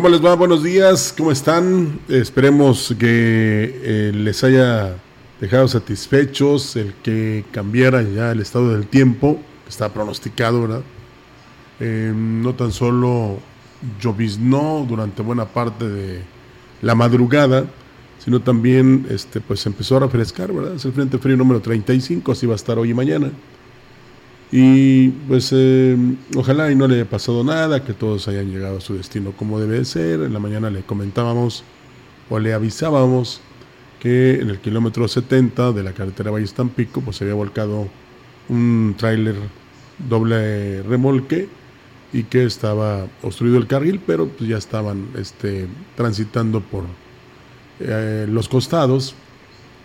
¿Cómo les va? Buenos días, ¿cómo están? Esperemos que eh, les haya dejado satisfechos el que cambiara ya el estado del tiempo, que está pronosticado, ¿verdad? Eh, no tan solo lloviznó durante buena parte de la madrugada, sino también este, pues empezó a refrescar, ¿verdad? Es el Frente Frío número 35, así va a estar hoy y mañana. Y pues eh, ojalá y no le haya pasado nada, que todos hayan llegado a su destino como debe ser. En la mañana le comentábamos o le avisábamos que en el kilómetro 70 de la carretera Valle Tampico pues se había volcado un tráiler doble remolque y que estaba obstruido el carril, pero pues ya estaban este, transitando por eh, los costados,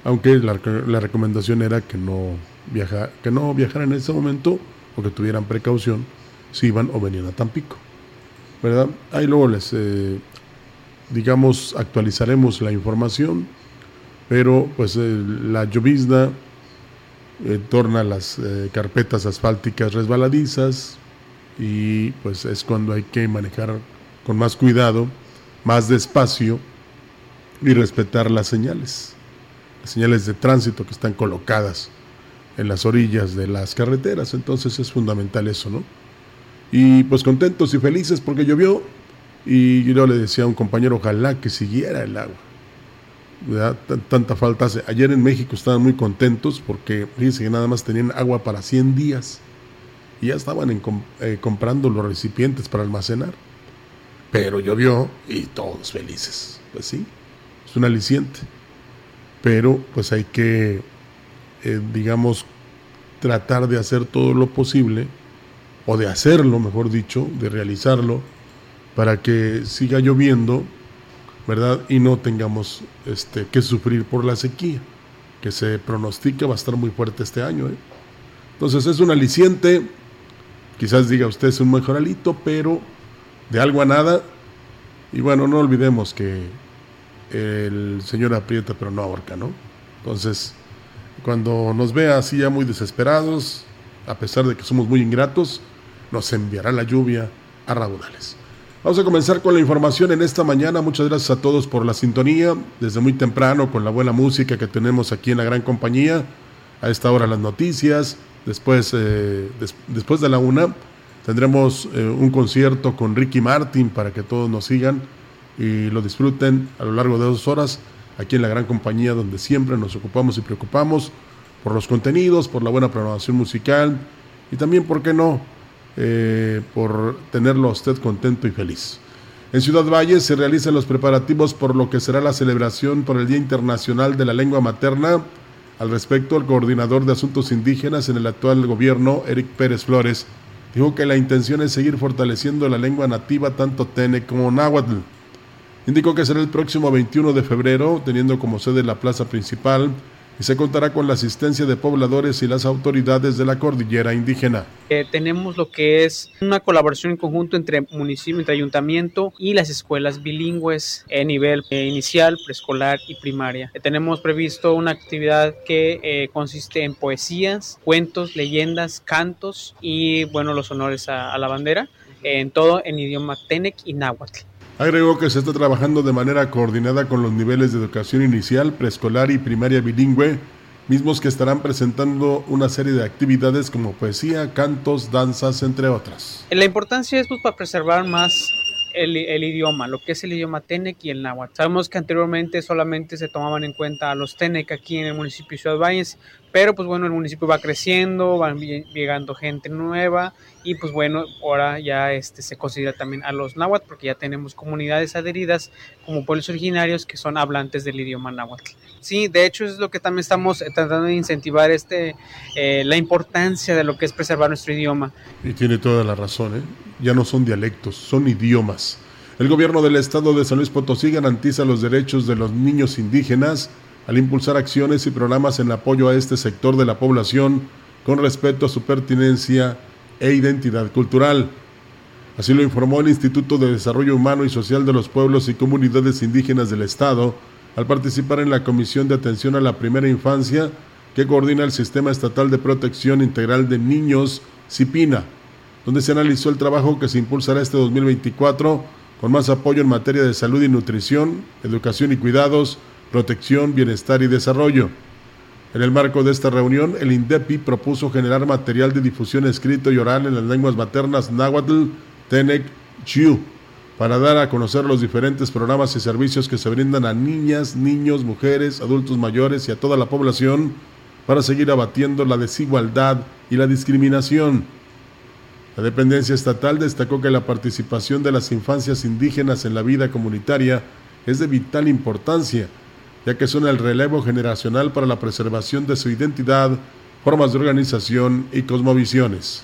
aunque la recomendación era que no viajar, que no viajaran en ese momento o que tuvieran precaución si iban o venían a Tampico. ¿Verdad? Ahí luego les, eh, digamos, actualizaremos la información, pero pues eh, la llovizna eh, torna las carpetas asfálticas resbaladizas y pues es cuando hay que manejar con más cuidado, más despacio y respetar las señales, las señales de tránsito que están colocadas en las orillas de las carreteras. Entonces es fundamental eso, ¿no? Y pues contentos y felices porque llovió. Y yo le decía a un compañero, ojalá que siguiera el agua. Tanta falta hace. Ayer en México estaban muy contentos porque fíjense que nada más tenían agua para 100 días. Y ya estaban eh, comprando los recipientes para almacenar. Pero llovió y todos felices. Pues sí, es un aliciente. Pero pues hay que eh, digamos, tratar de hacer todo lo posible, o de hacerlo, mejor dicho, de realizarlo, para que siga lloviendo, ¿verdad? Y no tengamos este, que sufrir por la sequía, que se pronostica va a estar muy fuerte este año. ¿eh? Entonces es un aliciente, quizás diga usted es un mejoralito, pero de algo a nada. Y bueno, no olvidemos que el Señor aprieta pero no ahorca, ¿no? Entonces, cuando nos vea así ya muy desesperados, a pesar de que somos muy ingratos, nos enviará la lluvia a raudales. Vamos a comenzar con la información en esta mañana. Muchas gracias a todos por la sintonía. Desde muy temprano con la buena música que tenemos aquí en la gran compañía. A esta hora las noticias. Después, eh, después de la una tendremos eh, un concierto con Ricky Martin para que todos nos sigan y lo disfruten a lo largo de dos horas aquí en la gran compañía donde siempre nos ocupamos y preocupamos por los contenidos, por la buena programación musical y también, ¿por qué no?, eh, por tenerlo a usted contento y feliz. En Ciudad Valle se realizan los preparativos por lo que será la celebración por el Día Internacional de la Lengua Materna. Al respecto, el coordinador de asuntos indígenas en el actual gobierno, Eric Pérez Flores, dijo que la intención es seguir fortaleciendo la lengua nativa tanto tene como náhuatl Indicó que será el próximo 21 de febrero, teniendo como sede la plaza principal, y se contará con la asistencia de pobladores y las autoridades de la cordillera indígena. Eh, tenemos lo que es una colaboración en conjunto entre municipio, entre ayuntamiento y las escuelas bilingües en nivel eh, inicial, preescolar y primaria. Eh, tenemos previsto una actividad que consiste en poesías, cuentos, leyendas, cantos y bueno, los honores a, a la bandera, en todo en idioma Tenec y Náhuatl. Agregó que se está trabajando de manera coordinada con los niveles de educación inicial, preescolar y primaria bilingüe, mismos que estarán presentando una serie de actividades como poesía, cantos, danzas, entre otras. La importancia es pues, para preservar más el, idioma, lo que es el idioma Tenec y el náhuatl. Sabemos que anteriormente solamente se tomaban en cuenta a los Tenec aquí en el municipio de Ciudad Valles, pero pues bueno, el municipio va creciendo, van llegando gente nueva y pues bueno, ahora ya este, se considera también a los náhuatl porque ya tenemos comunidades adheridas como pueblos originarios que son hablantes del idioma náhuatl. Sí, de hecho es lo que también estamos tratando de incentivar este, eh, la importancia de lo que es preservar nuestro idioma. Y tiene toda la razón, ¿eh? ya no son dialectos, son idiomas. El gobierno del estado de San Luis Potosí garantiza los derechos de los niños indígenas al impulsar acciones y programas en apoyo a este sector de la población con respeto a su pertinencia e identidad cultural. Así lo informó el Instituto de Desarrollo Humano y Social de los Pueblos y Comunidades Indígenas del Estado al participar en la Comisión de Atención a la Primera Infancia que coordina el Sistema Estatal de Protección Integral de Niños, CIPINA, donde se analizó el trabajo que se impulsará este 2024 con más apoyo en materia de salud y nutrición, educación y cuidados, protección, bienestar y desarrollo. En el marco de esta reunión, el INDEPI propuso generar material de difusión escrito y oral en las lenguas maternas náhuatl, tenec, chiu, para dar a conocer los diferentes programas y servicios que se brindan a niñas, niños, mujeres, adultos mayores y a toda la población para seguir abatiendo la desigualdad y la discriminación. La dependencia estatal destacó que la participación de las infancias indígenas en la vida comunitaria es de vital importancia, ya que son el relevo generacional para la preservación de su identidad, formas de organización y cosmovisiones.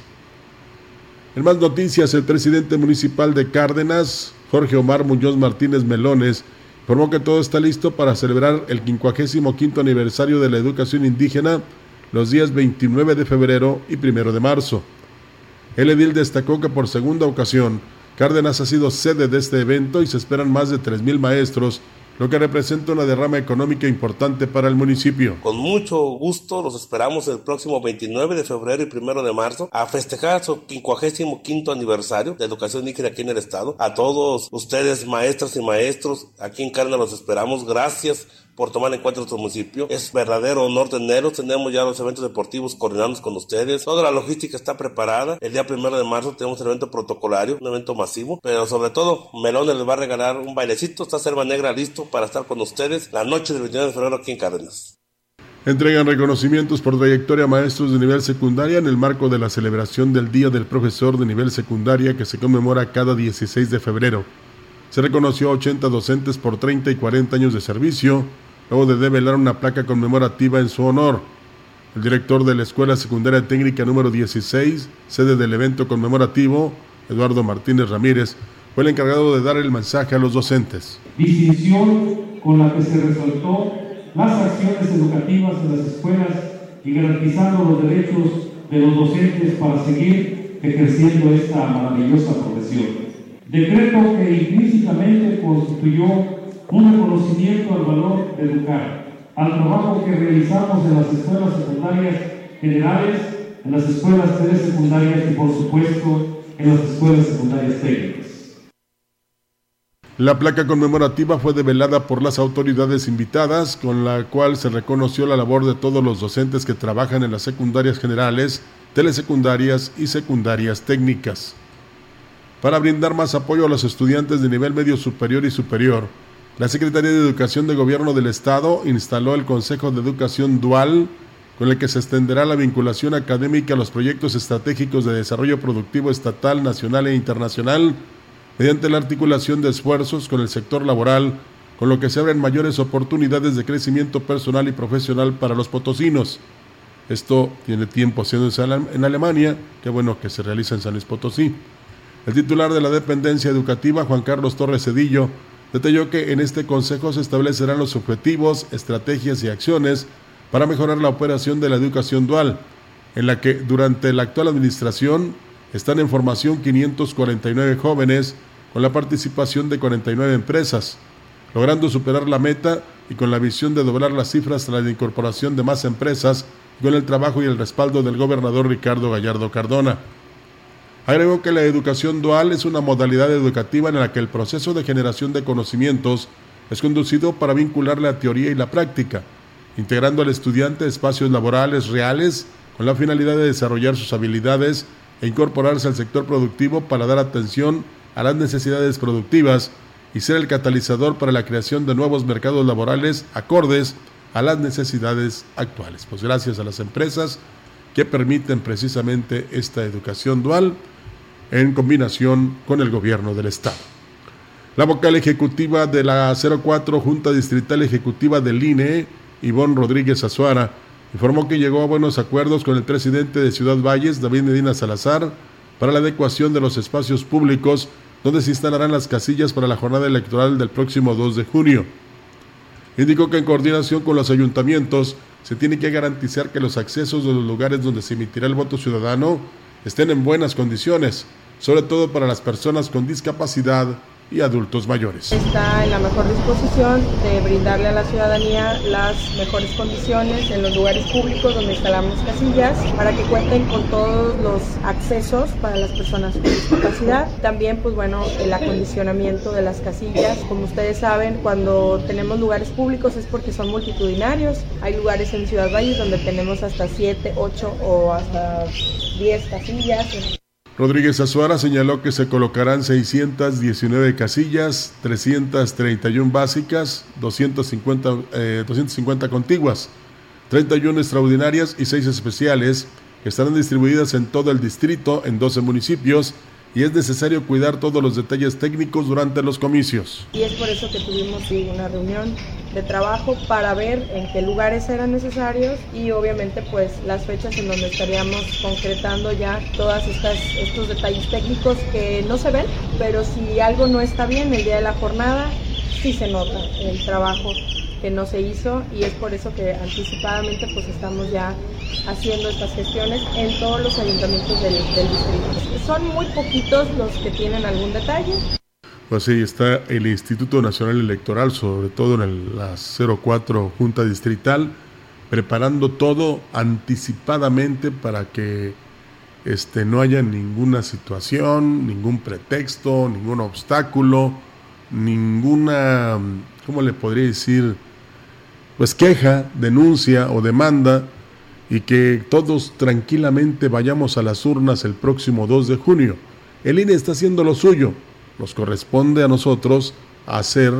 En más noticias, el presidente municipal de Cárdenas, Jorge Omar Muñoz Martínez Melones, informó que todo está listo para celebrar el 55 aniversario de la educación indígena los días 29 de febrero y 1 de marzo. El edil destacó que por segunda ocasión Cárdenas ha sido sede de este evento y se esperan más de 3.000 maestros lo que representa una derrama económica importante para el municipio. Con mucho gusto los esperamos el próximo 29 de febrero y 1 de marzo a festejar su 55 aniversario de educación indígena aquí en el estado. A todos ustedes, maestras y maestros, aquí en Cárdenas los esperamos. Gracias por tomar en cuenta nuestro municipio. Es verdadero honor tenerlos. Tenemos ya los eventos deportivos coordinados con ustedes. Toda la logística está preparada. El día primero de marzo tenemos el evento protocolario, un evento masivo. Pero sobre todo, Melones les va a regalar un bailecito. Está Selva Negra listo para estar con ustedes la noche del 29 de febrero aquí en Cárdenas. Entregan reconocimientos por trayectoria a maestros de nivel secundaria en el marco de la celebración del Día del Profesor de Nivel Secundaria que se conmemora cada 16 de febrero. Se reconoció a 80 docentes por 30 y 40 años de servicio, luego de develar una placa conmemorativa en su honor. El director de la Escuela Secundaria Técnica número 16, sede del evento conmemorativo, Eduardo Martínez Ramírez, fue el encargado de dar el mensaje a los docentes. Distinción con la que se resaltó las acciones educativas en las escuelas y garantizando los derechos de los docentes para seguir ejerciendo esta maravillosa profesión decreto que implícitamente constituyó un reconocimiento al valor de educar, al trabajo que realizamos en las escuelas secundarias generales, en las escuelas secundarias y por supuesto en las escuelas secundarias técnicas. La placa conmemorativa fue develada por las autoridades invitadas, con la cual se reconoció la labor de todos los docentes que trabajan en las secundarias generales, telesecundarias y secundarias técnicas. Para brindar más apoyo a los estudiantes de nivel medio superior y superior, la Secretaría de Educación de Gobierno del Estado instaló el Consejo de Educación Dual, con el que se extenderá la vinculación académica a los proyectos estratégicos de desarrollo productivo estatal, nacional e internacional, mediante la articulación de esfuerzos con el sector laboral, con lo que se abren mayores oportunidades de crecimiento personal y profesional para los potosinos. Esto tiene tiempo haciéndose en Alemania, qué bueno que se realiza en San Luis Potosí. El titular de la dependencia educativa, Juan Carlos Torres Cedillo, detalló que en este consejo se establecerán los objetivos, estrategias y acciones para mejorar la operación de la educación dual, en la que durante la actual administración están en formación 549 jóvenes con la participación de 49 empresas, logrando superar la meta y con la visión de doblar las cifras tras la incorporación de más empresas con el trabajo y el respaldo del gobernador Ricardo Gallardo Cardona. Agregó que la educación dual es una modalidad educativa en la que el proceso de generación de conocimientos es conducido para vincular la teoría y la práctica, integrando al estudiante espacios laborales reales con la finalidad de desarrollar sus habilidades e incorporarse al sector productivo para dar atención a las necesidades productivas y ser el catalizador para la creación de nuevos mercados laborales acordes a las necesidades actuales. Pues gracias a las empresas que permiten precisamente esta educación dual en combinación con el gobierno del Estado. La vocal ejecutiva de la 04 Junta Distrital Ejecutiva del INE, Ivonne Rodríguez Azuara, informó que llegó a buenos acuerdos con el presidente de Ciudad Valles, David Medina Salazar, para la adecuación de los espacios públicos donde se instalarán las casillas para la jornada electoral del próximo 2 de junio. Indicó que en coordinación con los ayuntamientos se tiene que garantizar que los accesos de los lugares donde se emitirá el voto ciudadano estén en buenas condiciones, sobre todo para las personas con discapacidad y adultos mayores. Está en la mejor disposición de brindarle a la ciudadanía las mejores condiciones en los lugares públicos donde instalamos casillas para que cuenten con todos los accesos para las personas con discapacidad. También, pues bueno, el acondicionamiento de las casillas. Como ustedes saben, cuando tenemos lugares públicos es porque son multitudinarios. Hay lugares en Ciudad Valles donde tenemos hasta 7, 8 o hasta 10 casillas. Rodríguez Azuara señaló que se colocarán 619 casillas, 331 básicas, 250, 250 eh, contiguas, 31 extraordinarias y 6 especiales que estarán distribuidas en todo el distrito en 12 municipios y es necesario cuidar todos los detalles técnicos durante los comicios. Y es por eso que tuvimos una reunión de trabajo para ver en qué lugares eran necesarios y obviamente pues las fechas en donde estaríamos concretando ya todas estas estos detalles técnicos que no se ven, pero si algo no está bien el día de la jornada sí se nota el trabajo que no se hizo y es por eso que anticipadamente pues estamos ya haciendo estas gestiones en todos los ayuntamientos del, distrito. Son muy poquitos los que tienen algún detalle. Pues sí, está el Instituto Nacional Electoral, sobre todo en la 04 Junta Distrital, preparando todo anticipadamente para que este, no haya ninguna situación, ningún pretexto, ningún obstáculo, ninguna, ¿cómo le podría decir? Pues queja, denuncia o demanda y que todos tranquilamente vayamos a las urnas el próximo 2 de junio. El INE está haciendo lo suyo, nos corresponde a nosotros hacer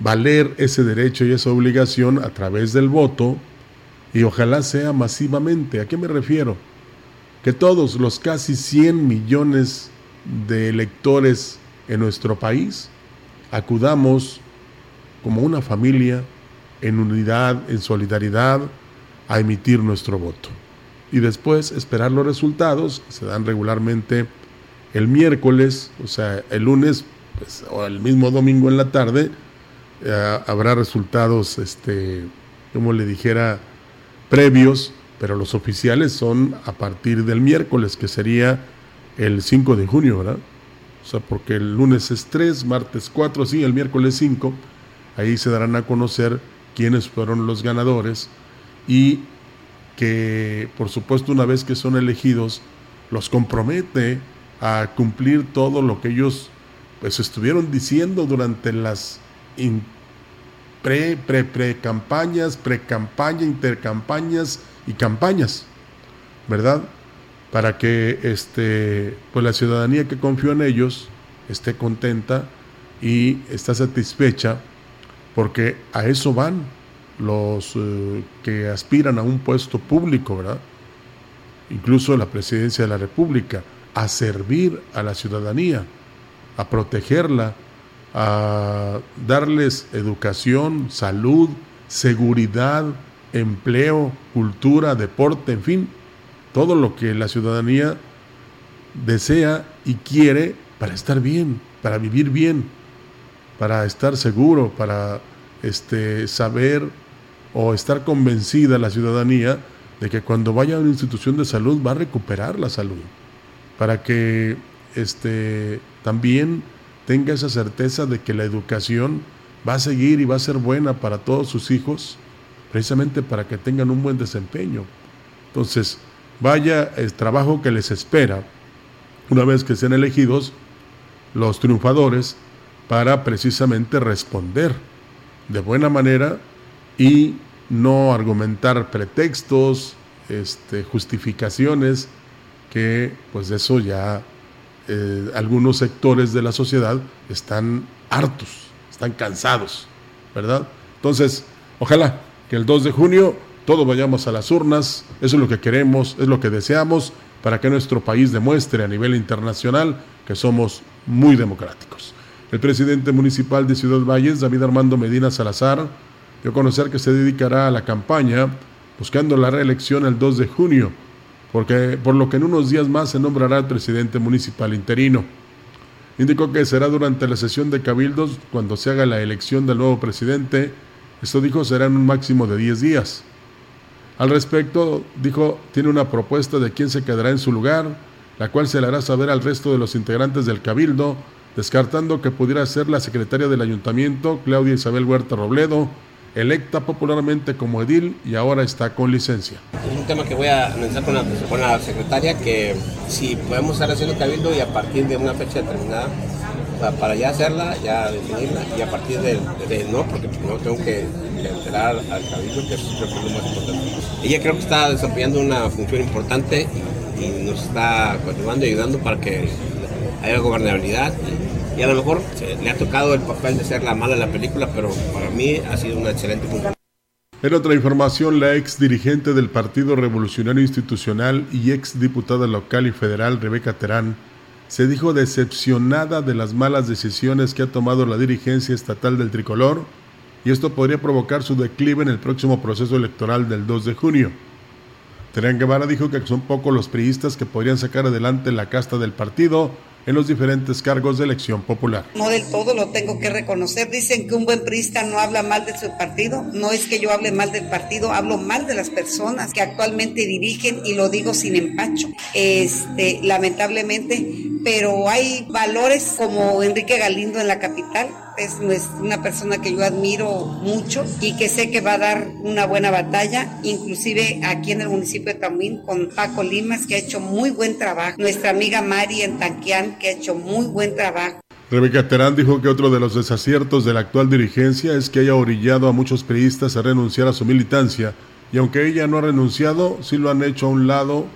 valer ese derecho y esa obligación a través del voto y ojalá sea masivamente. ¿A qué me refiero? Que todos los casi 100 millones de electores en nuestro país acudamos como una familia en unidad, en solidaridad, a emitir nuestro voto. Y después esperar los resultados, que se dan regularmente el miércoles, o sea, el lunes pues, o el mismo domingo en la tarde, eh, habrá resultados, este, como le dijera, previos, pero los oficiales son a partir del miércoles, que sería el 5 de junio, ¿verdad? O sea, porque el lunes es 3, martes 4, sí, el miércoles 5, ahí se darán a conocer quiénes fueron los ganadores y que, por supuesto, una vez que son elegidos, los compromete a cumplir todo lo que ellos pues estuvieron diciendo durante las pre, pre, pre campañas, pre campaña, intercampañas y campañas, ¿verdad? Para que este, pues la ciudadanía que confió en ellos esté contenta y está satisfecha, porque a eso van los eh, que aspiran a un puesto público, ¿verdad? Incluso la presidencia de la República a servir a la ciudadanía, a protegerla, a darles educación, salud, seguridad, empleo, cultura, deporte, en fin, todo lo que la ciudadanía desea y quiere para estar bien, para vivir bien, para estar seguro, para este, saber o estar convencida la ciudadanía de que cuando vaya a una institución de salud va a recuperar la salud, para que este, también tenga esa certeza de que la educación va a seguir y va a ser buena para todos sus hijos, precisamente para que tengan un buen desempeño. Entonces, vaya el trabajo que les espera una vez que sean elegidos los triunfadores para precisamente responder de buena manera y no argumentar pretextos, este, justificaciones, que pues eso ya eh, algunos sectores de la sociedad están hartos, están cansados, ¿verdad? Entonces, ojalá que el 2 de junio todos vayamos a las urnas, eso es lo que queremos, es lo que deseamos para que nuestro país demuestre a nivel internacional que somos muy democráticos. El presidente municipal de Ciudad Valles, David Armando Medina Salazar, dio a conocer que se dedicará a la campaña buscando la reelección el 2 de junio, porque, por lo que en unos días más se nombrará el presidente municipal interino. Indicó que será durante la sesión de cabildos cuando se haga la elección del nuevo presidente. Esto dijo será en un máximo de 10 días. Al respecto, dijo, tiene una propuesta de quién se quedará en su lugar, la cual se le hará saber al resto de los integrantes del cabildo, descartando que pudiera ser la secretaria del ayuntamiento, Claudia Isabel Huerta Robledo, electa popularmente como edil y ahora está con licencia. Es un tema que voy a analizar con la, secretaria, que si podemos estar haciendo cabildo y a partir de una fecha determinada, para ya hacerla, ya definirla, y a partir de, no, porque no tengo que enterar al cabildo, que es lo más importante. Ella creo que está desempeñando una función importante y, nos está continuando y ayudando para que haya gobernabilidad y a lo mejor le ha tocado el papel de ser la mala de la película, pero para mí ha sido una excelente función. En otra información, la ex dirigente del Partido Revolucionario Institucional y ex diputada local y federal, Rebeca Terán, se dijo decepcionada de las malas decisiones que ha tomado la dirigencia estatal del tricolor y esto podría provocar su declive en el próximo proceso electoral del 2 de junio. Terán Guevara dijo que son pocos los priistas que podrían sacar adelante la casta del partido en los diferentes cargos de elección popular. No del todo lo tengo que reconocer. Dicen que un buen priista no habla mal de su partido. No es que yo hable mal del partido, hablo mal de las personas que actualmente dirigen y lo digo sin empacho. Este, lamentablemente, pero hay valores como Enrique Galindo en la capital es una persona que yo admiro mucho y que sé que va a dar una buena batalla, inclusive aquí en el municipio de Tamuín con Paco Limas, que ha hecho muy buen trabajo, nuestra amiga Mari en Tanquián, que ha hecho muy buen trabajo. Rebeca Terán dijo que otro de los desaciertos de la actual dirigencia es que haya orillado a muchos periodistas a renunciar a su militancia, y aunque ella no ha renunciado, sí lo han hecho a un lado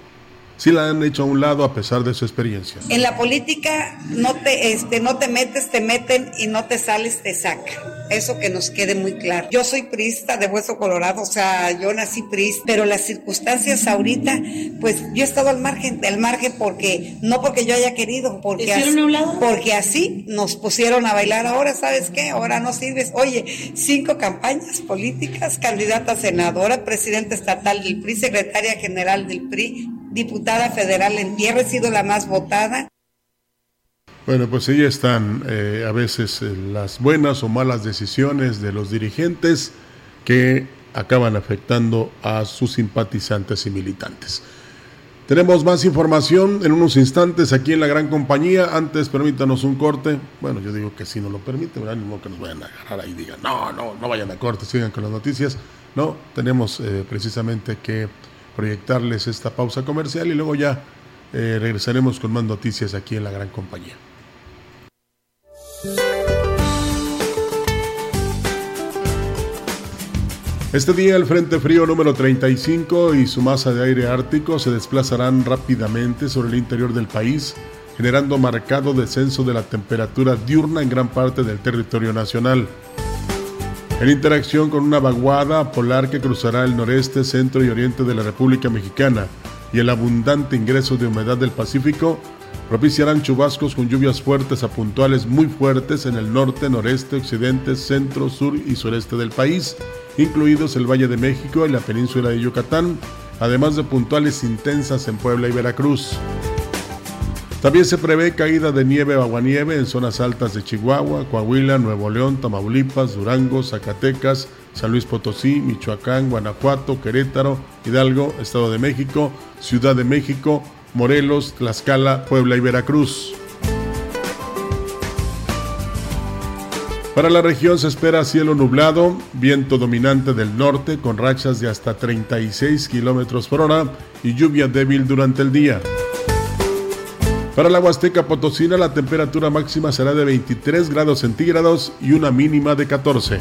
sí la han hecho a un lado a pesar de su experiencia. En la política no te, este, no te metes, te meten y no te sales, te sacan. Eso que nos quede muy claro. Yo soy prista de Hueso Colorado, o sea, yo nací prista, pero las circunstancias ahorita, pues yo he estado al margen, del margen porque, no porque yo haya querido, porque así, porque así nos pusieron a bailar. Ahora, ¿sabes qué? Ahora no sirves. Oye, cinco campañas políticas, candidata a senadora, presidente estatal del PRI, secretaria general del PRI, diputada federal en tierra, he sido la más votada. Bueno, pues ahí están eh, a veces eh, las buenas o malas decisiones de los dirigentes que acaban afectando a sus simpatizantes y militantes. Tenemos más información en unos instantes aquí en la gran compañía. Antes, permítanos un corte. Bueno, yo digo que si no lo permite, ¿verdad? No que nos vayan a agarrar ahí y digan, no, no, no vayan a corte, sigan con las noticias. No, tenemos eh, precisamente que proyectarles esta pausa comercial y luego ya eh, regresaremos con más noticias aquí en la gran compañía. Este día el Frente Frío número 35 y su masa de aire ártico se desplazarán rápidamente sobre el interior del país, generando marcado descenso de la temperatura diurna en gran parte del territorio nacional en interacción con una vaguada polar que cruzará el noreste, centro y oriente de la República Mexicana y el abundante ingreso de humedad del Pacífico, propiciarán chubascos con lluvias fuertes a puntuales muy fuertes en el norte, noreste, occidente, centro, sur y sureste del país, incluidos el Valle de México y la península de Yucatán, además de puntuales intensas en Puebla y Veracruz. También se prevé caída de nieve o aguanieve en zonas altas de Chihuahua, Coahuila, Nuevo León, Tamaulipas, Durango, Zacatecas, San Luis Potosí, Michoacán, Guanajuato, Querétaro, Hidalgo, Estado de México, Ciudad de México, Morelos, Tlaxcala, Puebla y Veracruz. Para la región se espera cielo nublado, viento dominante del norte con rachas de hasta 36 kilómetros por hora y lluvia débil durante el día. Para la Huasteca Potosina la temperatura máxima será de 23 grados centígrados y una mínima de 14.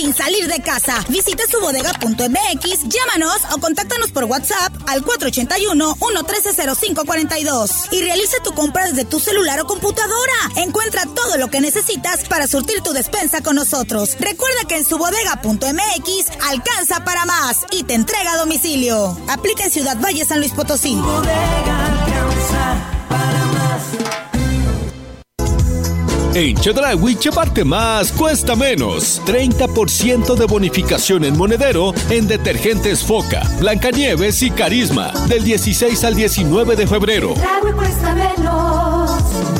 sin salir de casa. Visite su bodega.mx, llámanos o contáctanos por WhatsApp al 481-113-0542 y realice tu compra desde tu celular o computadora. Encuentra todo lo que necesitas para surtir tu despensa con nosotros. Recuerda que en su bodega.mx alcanza para más y te entrega a domicilio. Aplica en Ciudad Valle, San Luis Potosí. En Chedraui, parte más, cuesta menos. 30% de bonificación en monedero en detergentes Foca, Blancanieves y Carisma. Del 16 al 19 de febrero. cuesta menos.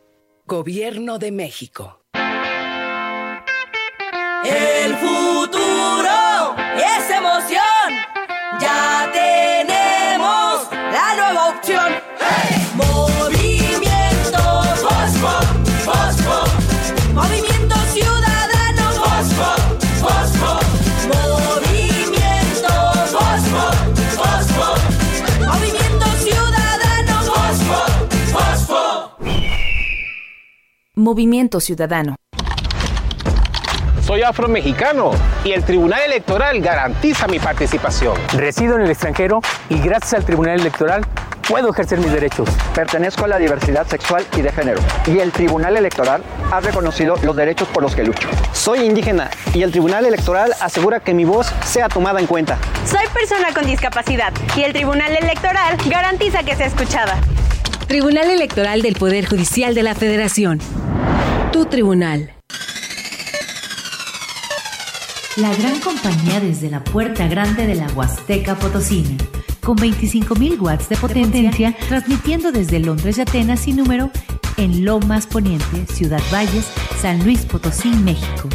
Gobierno de México. El futuro es emoción. Movimiento Ciudadano. Soy afromexicano y el Tribunal Electoral garantiza mi participación. Resido en el extranjero y gracias al Tribunal Electoral puedo ejercer mis derechos. Pertenezco a la diversidad sexual y de género y el Tribunal Electoral ha reconocido los derechos por los que lucho. Soy indígena y el Tribunal Electoral asegura que mi voz sea tomada en cuenta. Soy persona con discapacidad y el Tribunal Electoral garantiza que sea escuchada. Tribunal Electoral del Poder Judicial de la Federación. Tu tribunal. La gran compañía desde la puerta grande de la Huasteca Potosina, con 25.000 watts de potencia, transmitiendo desde Londres y Atenas sin número en Lomas Poniente, Ciudad Valles, San Luis Potosí, México.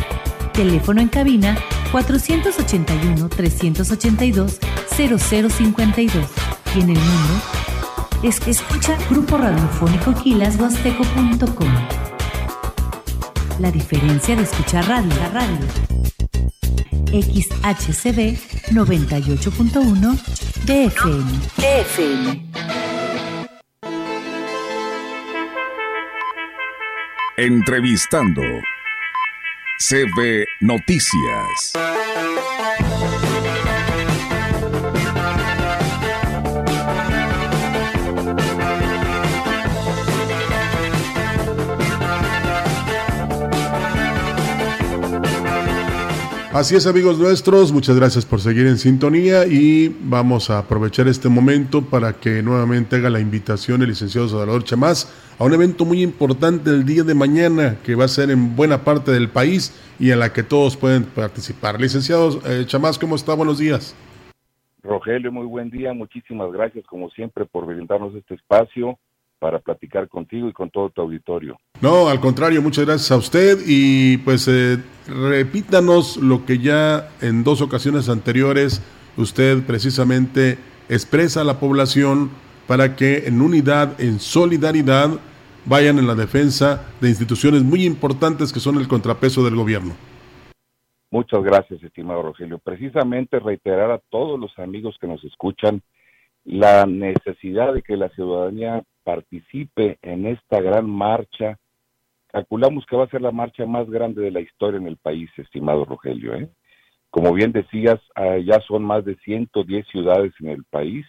Teléfono en cabina 481-382-0052 y en el mundo es que escucha Grupo Radiofónico Quilashuasteco.com. La diferencia de escuchar radio, la radio. XHCB 98.1 DFM. DFM. Entrevistando CB Noticias. Así es amigos nuestros, muchas gracias por seguir en sintonía y vamos a aprovechar este momento para que nuevamente haga la invitación el licenciado Salvador Chamás a un evento muy importante el día de mañana que va a ser en buena parte del país y en la que todos pueden participar. Licenciado eh, Chamás, ¿cómo está? Buenos días. Rogelio, muy buen día, muchísimas gracias como siempre por brindarnos este espacio para platicar contigo y con todo tu auditorio. No, al contrario, muchas gracias a usted y pues eh, repítanos lo que ya en dos ocasiones anteriores usted precisamente expresa a la población para que en unidad, en solidaridad, vayan en la defensa de instituciones muy importantes que son el contrapeso del gobierno. Muchas gracias, estimado Rogelio. Precisamente reiterar a todos los amigos que nos escuchan la necesidad de que la ciudadanía participe en esta gran marcha. Calculamos que va a ser la marcha más grande de la historia en el país, estimado Rogelio. ¿eh? Como bien decías, ah, ya son más de 110 ciudades en el país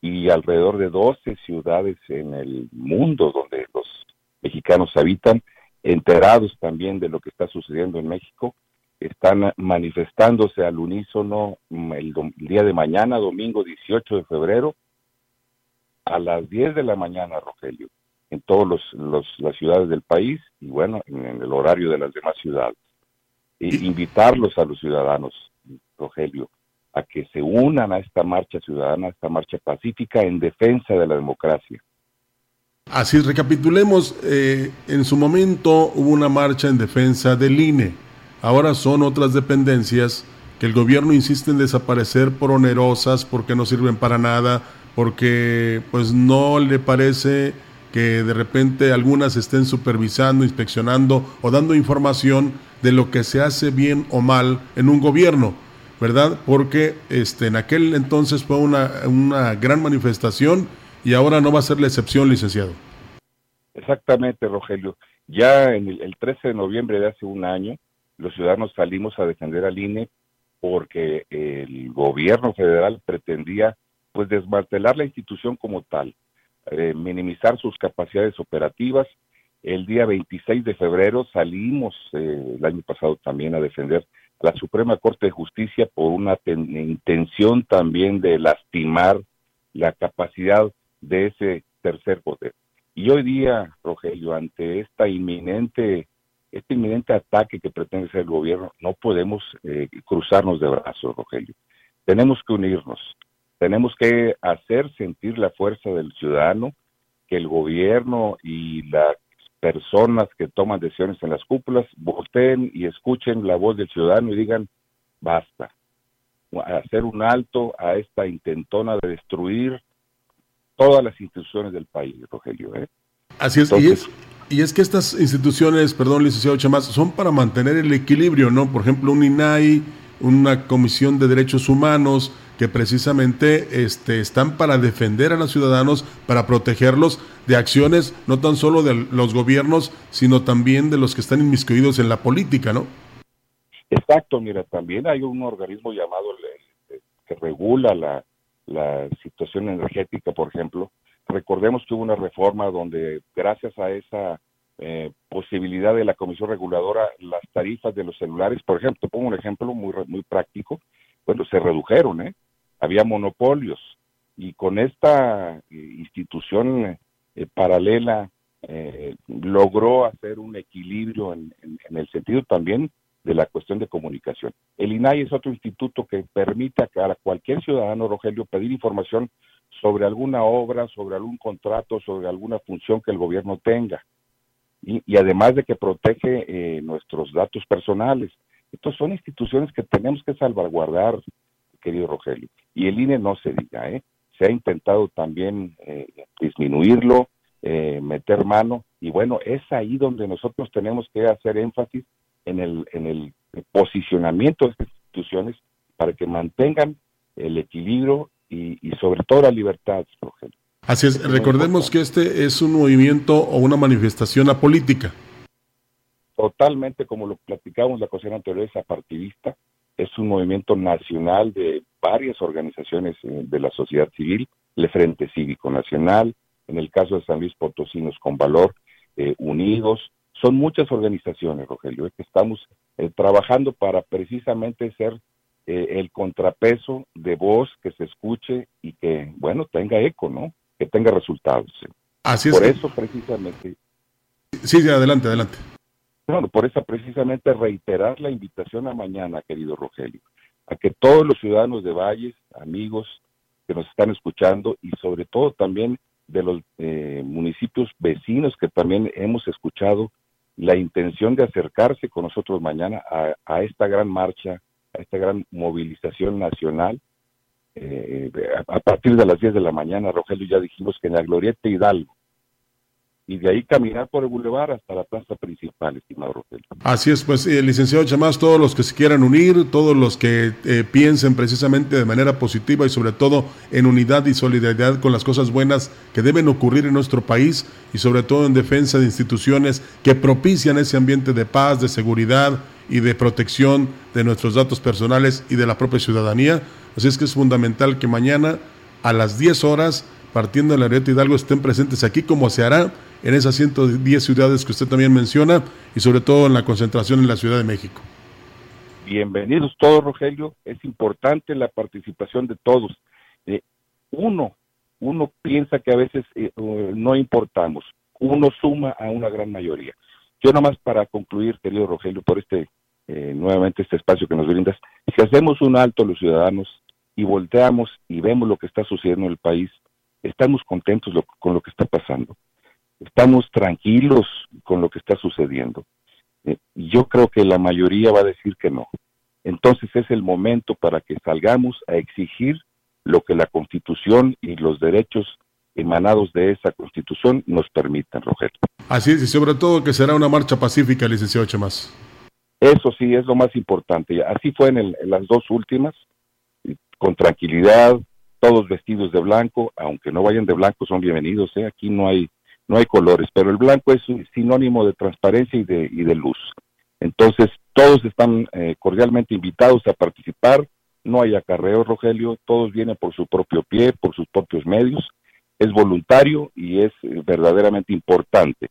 y alrededor de 12 ciudades en el mundo donde los mexicanos habitan, enterados también de lo que está sucediendo en México están manifestándose al unísono mm, el, día de mañana, domingo 18 de febrero, a las 10 de la mañana, Rogelio, en todas los, las ciudades del país y bueno, en, el horario de las demás ciudades. E invitarlos a los ciudadanos, Rogelio, a que se unan a esta marcha ciudadana, a esta marcha pacífica en defensa de la democracia. Así, recapitulemos, eh, en su momento hubo una marcha en defensa del INE Ahora son otras dependencias que el gobierno insiste en desaparecer por onerosas, porque no sirven para nada, porque pues no le parece que de repente algunas estén supervisando, inspeccionando o dando información de lo que se hace bien o mal en un gobierno, ¿verdad? Porque este, en aquel entonces fue una, una gran manifestación y ahora no va a ser la excepción, licenciado. Exactamente, Rogelio. Ya en el, el 13 de noviembre de hace un año, los ciudadanos salimos a defender al INE porque el gobierno federal pretendía pues desmantelar la institución como tal, eh, minimizar sus capacidades operativas. El día 26 de febrero salimos eh, el año pasado también a defender a la Suprema Corte de Justicia por una intención también de lastimar la capacidad de ese tercer poder. Y hoy día, Rogelio, ante esta inminente este inminente ataque que pretende hacer el gobierno, no podemos eh, cruzarnos de brazos, Rogelio. Tenemos que unirnos, tenemos que hacer sentir la fuerza del ciudadano, que el gobierno y las personas que toman decisiones en las cúpulas voten y escuchen la voz del ciudadano y digan, basta, hacer un alto a esta intentona de destruir todas las instituciones del país, Rogelio. ¿eh? Así es, y es que estas instituciones, perdón, licenciado Chamás, son para mantener el equilibrio, ¿no? Por ejemplo, un INAI, una Comisión de Derechos Humanos, que precisamente este, están para defender a los ciudadanos, para protegerlos de acciones no tan solo de los gobiernos, sino también de los que están inmiscuidos en la política, ¿no? Exacto, mira, también hay un organismo llamado que regula la, la situación energética, por ejemplo, Recordemos que hubo una reforma donde gracias a esa eh, posibilidad de la Comisión Reguladora, las tarifas de los celulares, por ejemplo, pongo un ejemplo muy, muy práctico, bueno, se redujeron, ¿eh? había monopolios y con esta eh, institución eh, paralela logró hacer un equilibrio en, el sentido también de la cuestión de comunicación. El INAI es otro instituto que permite a cualquier ciudadano, Rogelio, pedir información sobre alguna obra, sobre algún contrato, sobre alguna función que el gobierno tenga. Y, además de que protege eh, nuestros datos personales. Estos son instituciones que tenemos que salvaguardar, querido Rogelio. Y el INE no se diga, ¿eh? Se ha intentado también eh, disminuirlo, eh, meter mano, y bueno, es ahí donde nosotros tenemos que hacer énfasis en el, en el posicionamiento de estas instituciones para que mantengan el equilibrio y, sobre todo la libertad, Rogelio. Así es, recordemos que este es un movimiento o una manifestación apolítica. totalmente, como lo platicamos la ocasión anterior, es apartidista, es un movimiento nacional de varias organizaciones eh, de la sociedad civil, el Frente Cívico Nacional, en el caso de San Luis Potosinos con Valor, eh, Unidos, son muchas organizaciones, Rogelio, que estamos eh, trabajando para precisamente ser el contrapeso de voz que se escuche y que, bueno, tenga eco, ¿no? Que tenga resultados. Así es. Por eso precisamente. Sí, sí, adelante, adelante. Bueno, por eso precisamente reiterar la invitación a mañana, querido Rogelio, a que todos los ciudadanos de Valles, amigos que nos están escuchando y sobre todo también de los eh, municipios vecinos que también hemos escuchado la intención de acercarse con nosotros mañana a, esta gran marcha, a esta gran movilización nacional. Eh, a, a, partir de las 10 de la mañana, Rogelio, ya dijimos que en la Glorieta Hidalgo, y de ahí caminar por el bulevar hasta la plaza principal, estimado Rogelio. Así es, pues, el licenciado Chamás, todos los que se quieran unir, todos los que eh, piensen precisamente de manera positiva y sobre todo en unidad y solidaridad con las cosas buenas que deben ocurrir en nuestro país y sobre todo en defensa de instituciones que propician ese ambiente de paz, de seguridad y de protección de nuestros datos personales y de la propia ciudadanía. Así es que es fundamental que mañana a las 10 horas, partiendo de la Areta Hidalgo, estén presentes aquí como se hará en esas 110 ciudades que usted también menciona y sobre todo en la concentración en la Ciudad de México. Bienvenidos todos, Rogelio. Es importante la participación de todos. Eh, uno, uno piensa que a veces eh, no importamos. Uno suma a una gran mayoría. Yo nomás para concluir, querido Rogelio, por este eh, nuevamente este espacio que nos brindas, si hacemos un alto los ciudadanos y volteamos y vemos lo que está sucediendo en el país, estamos contentos con lo que está pasando estamos tranquilos con lo que está sucediendo. Eh, yo creo que la mayoría va a decir que no. Entonces es el momento para que salgamos a exigir lo que la Constitución y los derechos emanados de esa Constitución nos permitan, Rogelio. Así es, y sobre todo que será una marcha pacífica, licenciado Chemas. Eso sí, es lo más importante. Así fue en, las dos últimas, con tranquilidad, todos vestidos de blanco, aunque no vayan de blanco, son bienvenidos. ¿eh? Aquí no hay no hay colores, pero el blanco es un sinónimo de transparencia y de, y de luz. Entonces, todos están eh, cordialmente invitados a participar, no hay acarreo, Rogelio, todos vienen por su propio pie, por sus propios medios, es voluntario y es eh, verdaderamente importante.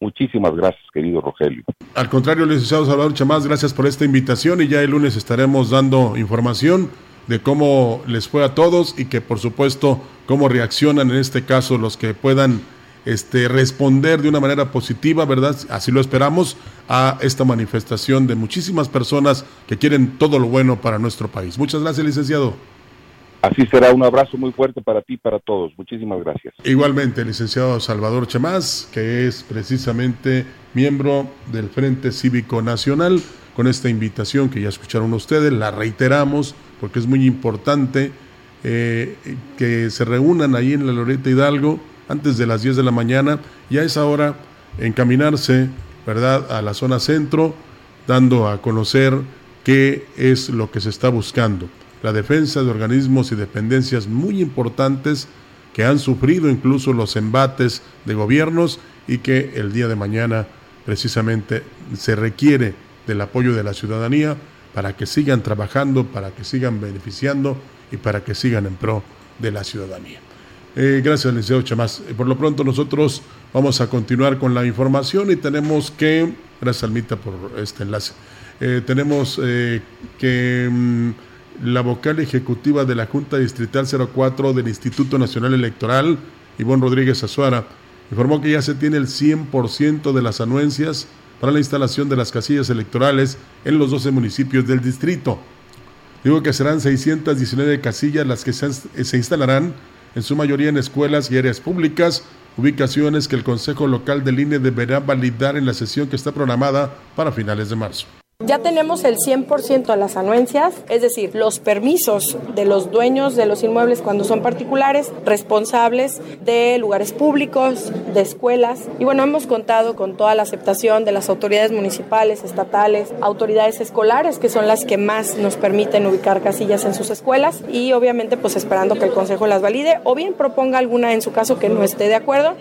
Muchísimas gracias, querido Rogelio. Al contrario, licenciado Salvador Chamás, gracias por esta invitación y ya el lunes estaremos dando información de cómo les fue a todos y que por supuesto cómo reaccionan en este caso los que puedan este, responder de una manera positiva, ¿verdad? Así lo esperamos a esta manifestación de muchísimas personas que quieren todo lo bueno para nuestro país. Muchas gracias, licenciado. Así será, un abrazo muy fuerte para ti y para todos. Muchísimas gracias. Igualmente, licenciado Salvador Chemás, que es precisamente miembro del Frente Cívico Nacional, con esta invitación que ya escucharon ustedes, la reiteramos porque es muy importante eh, que se reúnan ahí en la Loreta Hidalgo antes de las 10 de la mañana y a esa hora encaminarse, ¿verdad?, a la zona centro, dando a conocer qué es lo que se está buscando. La defensa de organismos y dependencias muy importantes que han sufrido incluso los embates de gobiernos y que el día de mañana precisamente se requiere del apoyo de la ciudadanía para que sigan trabajando, para que sigan beneficiando y para que sigan en pro de la ciudadanía. Eh, gracias, licenciado Chamás. Eh, por lo pronto nosotros vamos a continuar con la información y tenemos que, gracias Almita por este enlace, eh, tenemos que mm, la vocal ejecutiva de la Junta Distrital 04 del Instituto Nacional Electoral, Ivonne Rodríguez Azuara, informó que ya se tiene el 100% de las anuencias para la instalación de las casillas electorales en los 12 municipios del distrito. Digo que serán 619 casillas las que se instalarán en su mayoría en escuelas y áreas públicas, ubicaciones que el Consejo Local del INE deberá validar en la sesión que está programada para finales de marzo. Ya tenemos el 100% de las anuencias, es decir, los permisos de los dueños de los inmuebles cuando son particulares, responsables de lugares públicos, de escuelas. Y bueno, hemos contado con toda la aceptación de las autoridades municipales, estatales, autoridades escolares, que son las que más nos permiten ubicar casillas en sus escuelas. Y obviamente, pues esperando que el Consejo las valide o bien proponga alguna en su caso que no esté de acuerdo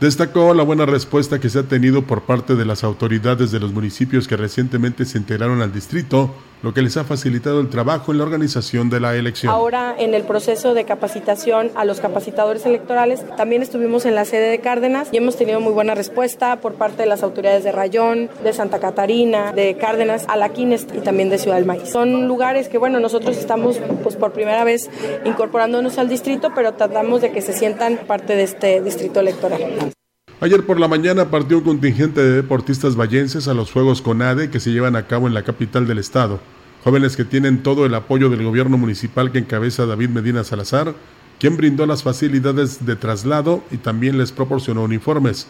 Destacó la buena respuesta que se ha tenido por parte de las autoridades de los municipios que recientemente se integraron al distrito, lo que les ha facilitado el trabajo en la organización de la elección. Ahora, en el proceso de capacitación a los capacitadores electorales, también estuvimos en la sede de Cárdenas y hemos tenido muy buena respuesta por parte de las autoridades de Rayón, de Santa Catarina, de Cárdenas, Alaquines y también de Ciudad del Maíz. Son lugares que, bueno, nosotros estamos pues por primera vez incorporándonos al distrito, pero tratamos de que se sientan parte de este distrito electoral. Ayer por la mañana partió un contingente de deportistas vallenses a los Juegos CONADE que se llevan a cabo en la capital del estado. Jóvenes que tienen todo el apoyo del gobierno municipal que encabeza David Medina Salazar, quien brindó las facilidades de traslado y también les proporcionó uniformes.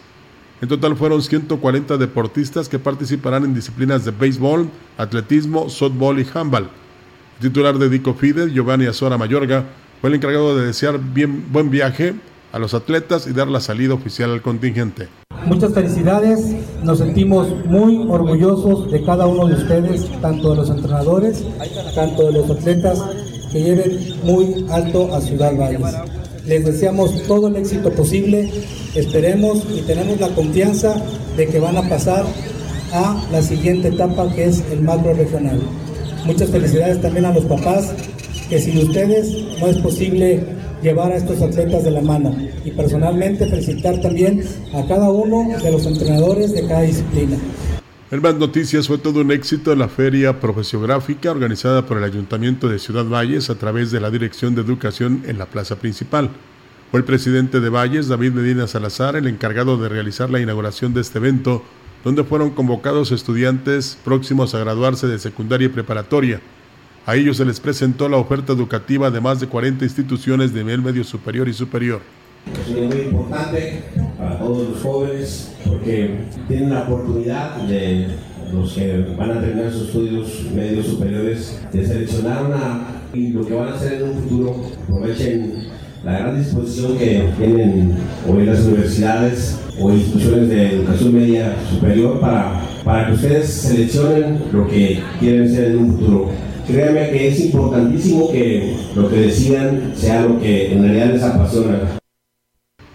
En total fueron 140 deportistas que participarán en disciplinas de béisbol, atletismo, softball y handball. El titular de Dico Fidel, Giovanni Azora Mayorga, fue el encargado de desear bien, buen viaje a los atletas y dar la salida oficial al contingente. Muchas felicidades, nos sentimos muy orgullosos de cada uno de ustedes, tanto de los entrenadores, tanto de los atletas que lleven muy alto a Ciudad Valles. Les deseamos todo el éxito posible, esperemos y tenemos la confianza de que van a pasar a la siguiente etapa que es el macro regional. Muchas felicidades también a los papás, que sin ustedes no es posible llevar a estos atletas de la mano y personalmente felicitar también a cada uno de los entrenadores de cada disciplina. En más noticias fue todo un éxito la feria profesiográfica organizada por el Ayuntamiento de Ciudad Valles a través de la Dirección de Educación en la plaza principal. Fue el presidente de Valles, David Medina Salazar, el encargado de realizar la inauguración de este evento, donde fueron convocados estudiantes próximos a graduarse de secundaria y preparatoria. A ellos se les presentó la oferta educativa de más de 40 instituciones de nivel medio superior y superior. Es muy importante para todos los jóvenes porque tienen la oportunidad de los que van a terminar sus estudios medios superiores de seleccionar una y lo que van a hacer en un futuro aprovechen la gran disposición que tienen hoy las universidades o instituciones de educación media superior para, para que ustedes seleccionen lo que quieren ser en un futuro créanme que es importantísimo que lo que decidan sea lo que en realidad les apasiona.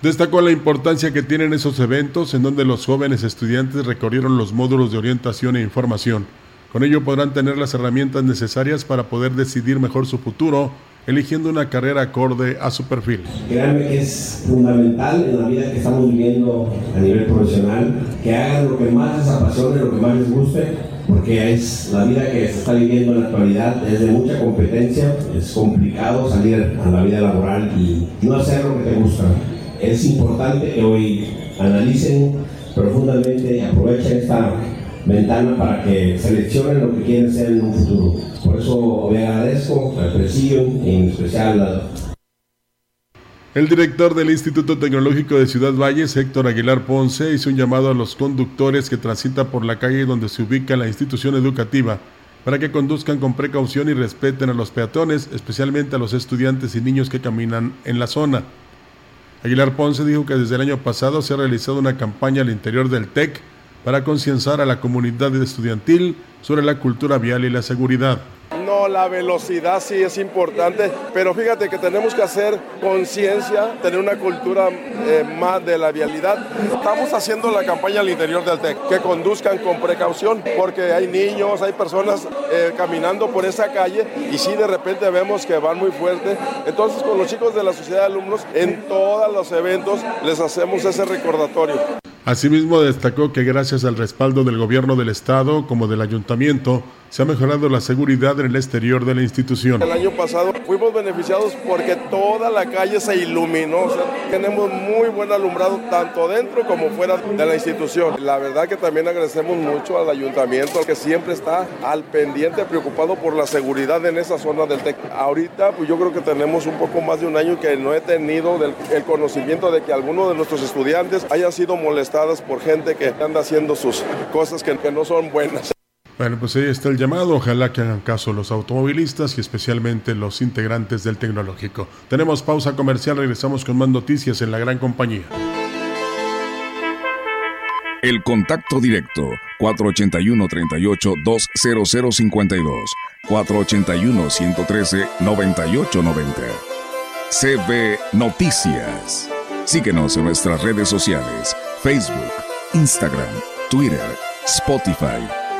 Destacó la importancia que tienen esos eventos en donde los jóvenes estudiantes recorrieron los módulos de orientación e información. Con ello podrán tener las herramientas necesarias para poder decidir mejor su futuro, eligiendo una carrera acorde a su perfil. Créanme que es fundamental en la vida que estamos viviendo a nivel profesional, que hagan lo que más les apasione, lo que más les guste, porque es la vida que se está viviendo en la actualidad, es de mucha competencia, es complicado salir a la vida laboral y no hacer lo que te gusta. Es importante que hoy analicen profundamente y aprovechen esta ventana para que seleccionen lo que quieren ser en un futuro. Por eso le agradezco al presidio, en especial a el director del Instituto Tecnológico de Ciudad Valles, Héctor Aguilar Ponce, hizo un llamado a los conductores que transitan por la calle donde se ubica la institución educativa para que conduzcan con precaución y respeten a los peatones, especialmente a los estudiantes y niños que caminan en la zona. Aguilar Ponce dijo que desde el año pasado se ha realizado una campaña al interior del TEC para concienciar a la comunidad estudiantil sobre la cultura vial y la seguridad la velocidad sí es importante, pero fíjate que tenemos que hacer conciencia, tener una cultura eh, más de la vialidad. Estamos haciendo la campaña al interior del TEC, que conduzcan con precaución, porque hay niños, hay personas eh, caminando por esa calle y si de repente vemos que van muy fuerte. Entonces con los chicos de la sociedad de alumnos, en todos los eventos les hacemos ese recordatorio. Asimismo, destacó que gracias al respaldo del gobierno del Estado como del ayuntamiento, se ha mejorado la seguridad en el exterior de la institución. El año pasado fuimos beneficiados porque toda la calle se iluminó. tenemos muy buen alumbrado tanto dentro como fuera de la institución. La verdad que también agradecemos mucho al ayuntamiento que siempre está al pendiente, preocupado por la seguridad en esa zona del TEC. Ahorita pues yo creo que tenemos un poco más de un año que no he tenido el conocimiento de que algunos de nuestros estudiantes hayan sido molestados por gente que anda haciendo sus cosas que no son buenas. Bueno, pues ahí está el llamado. Ojalá que hagan caso los automovilistas y especialmente los integrantes del tecnológico. Tenemos pausa comercial, regresamos con más noticias en la gran compañía. El contacto directo 481 38 20052 481 113 9890 CB Noticias. Síguenos en nuestras redes sociales, Facebook, Instagram, Twitter, Spotify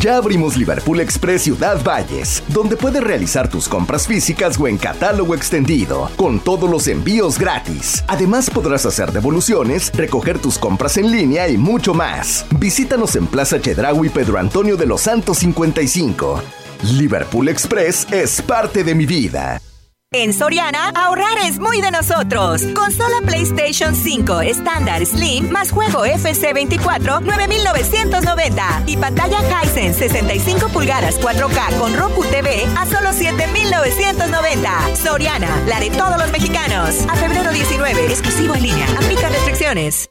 Ya abrimos Liverpool Express Ciudad Valles, donde puedes realizar tus compras físicas o en catálogo extendido, con todos los envíos gratis. Además podrás hacer devoluciones, recoger tus compras en línea y mucho más. Visítanos en Plaza Chedraui Pedro Antonio de los Santos 55. Liverpool Express es parte de mi vida. En Soriana, ahorrar es muy de nosotros. Consola PlayStation 5 estándar Slim más juego FC24, 9,990. Y pantalla Hisense 65 pulgadas 4K con Roku TV a solo 7,990. Soriana, la de todos los mexicanos. A febrero 19, exclusivo en línea. Aplica restricciones.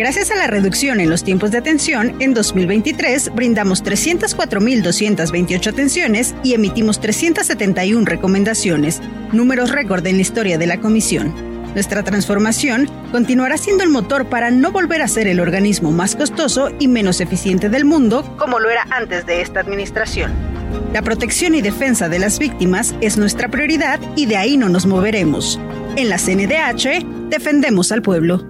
Gracias a la reducción en los tiempos de atención, en 2023 brindamos 304.228 atenciones y emitimos 371 recomendaciones, números récord en la historia de la Comisión. Nuestra transformación continuará siendo el motor para no volver a ser el organismo más costoso y menos eficiente del mundo como lo era antes de esta administración. La protección y defensa de las víctimas es nuestra prioridad y de ahí no nos moveremos. En la CNDH, defendemos al pueblo.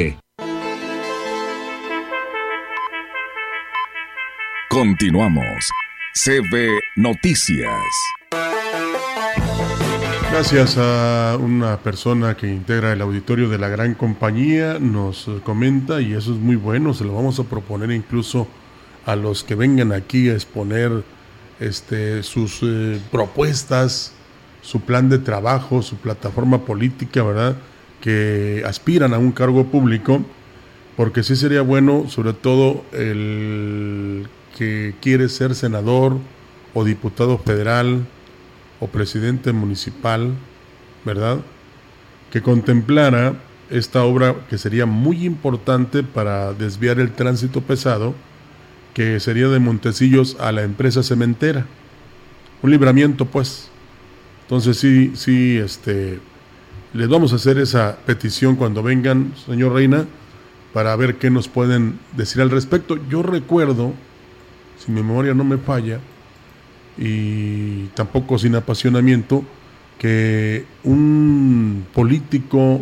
Continuamos. CB Noticias. Gracias a una persona que integra el auditorio de la gran compañía, nos comenta, y eso es muy bueno, se lo vamos a proponer incluso a los que vengan aquí a exponer este, sus eh, propuestas, su plan de trabajo, su plataforma política, ¿verdad? Que aspiran a un cargo público, porque sí sería bueno, sobre todo el que quiere ser senador o diputado federal o presidente municipal, ¿verdad? Que contemplara esta obra que sería muy importante para desviar el tránsito pesado, que sería de Montecillos a la empresa cementera. Un libramiento, pues. Entonces sí, sí, este, les vamos a hacer esa petición cuando vengan, señor Reina, para ver qué nos pueden decir al respecto. Yo recuerdo si mi memoria no me falla, y tampoco sin apasionamiento, que un político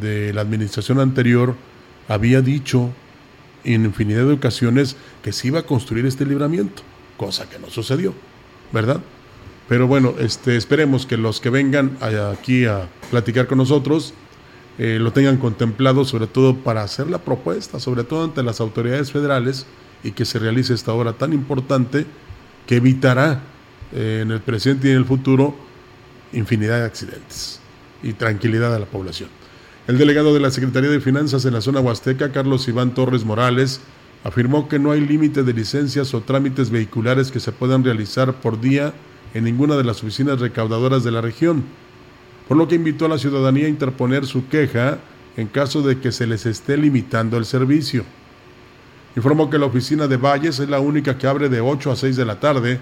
de la administración anterior había dicho en infinidad de ocasiones que se iba a construir este libramiento, cosa que no sucedió, ¿verdad? Pero bueno, este, esperemos que los que vengan aquí a platicar con nosotros eh, lo tengan contemplado, sobre todo para hacer la propuesta, sobre todo ante las autoridades federales, y que se realice esta obra tan importante que evitará eh, en el presente y en el futuro infinidad de accidentes y tranquilidad a la población. El delegado de la Secretaría de Finanzas en la zona huasteca, Carlos Iván Torres Morales, afirmó que no hay límite de licencias o trámites vehiculares que se puedan realizar por día en ninguna de las oficinas recaudadoras de la región, por lo que invitó a la ciudadanía a interponer su queja en caso de que se les esté limitando el servicio. Informó que la oficina de Valles es la única que abre de 8 a 6 de la tarde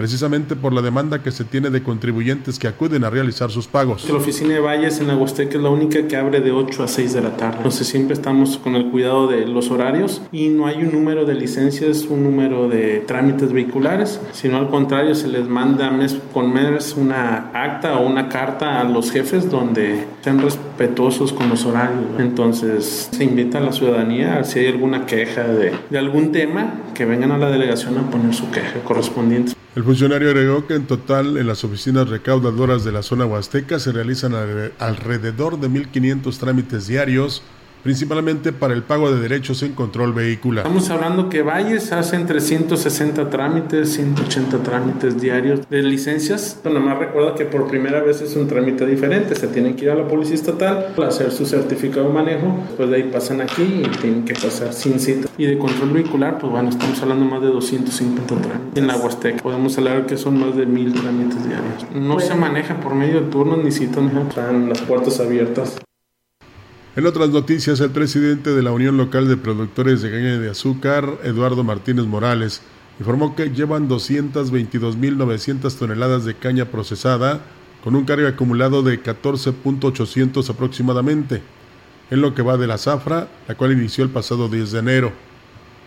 precisamente por la demanda que se tiene de contribuyentes que acuden a realizar sus pagos. La oficina de Valles en Aguasteca es la única que abre de 8 a 6 de la tarde. Entonces siempre estamos con el cuidado de los horarios y no hay un número de licencias, un número de trámites vehiculares, sino al contrario se les manda mes con mes una acta o una carta a los jefes donde sean respetuosos con los horarios. Entonces se invita a la ciudadanía, si hay alguna queja de, algún tema, que vengan a la delegación a poner su queja correspondiente. El funcionario agregó que en total en las oficinas recaudadoras de la zona huasteca se realizan alrededor de 1.500 trámites diarios principalmente para el pago de derechos en control vehicular. Estamos hablando que Valles hace entre 160 trámites, 180 trámites diarios de licencias. Nada más recuerda que por primera vez es un trámite diferente. Se tienen que ir a la policía estatal para hacer su certificado de manejo. Después de ahí pasan aquí y tienen que pasar sin cita. Y de control vehicular, pues bueno, estamos hablando más de 250 trámites. En la Huasteca podemos hablar que son más de mil trámites diarios. No se maneja por medio de turnos ni citas, están las puertas abiertas. En otras noticias, el presidente de la Unión Local de Productores de Caña de Azúcar, Eduardo Martínez Morales, informó que llevan 222.900 toneladas de caña procesada con un cargo acumulado de 14.800 aproximadamente, en lo que va de la zafra, la cual inició el pasado 10 de enero.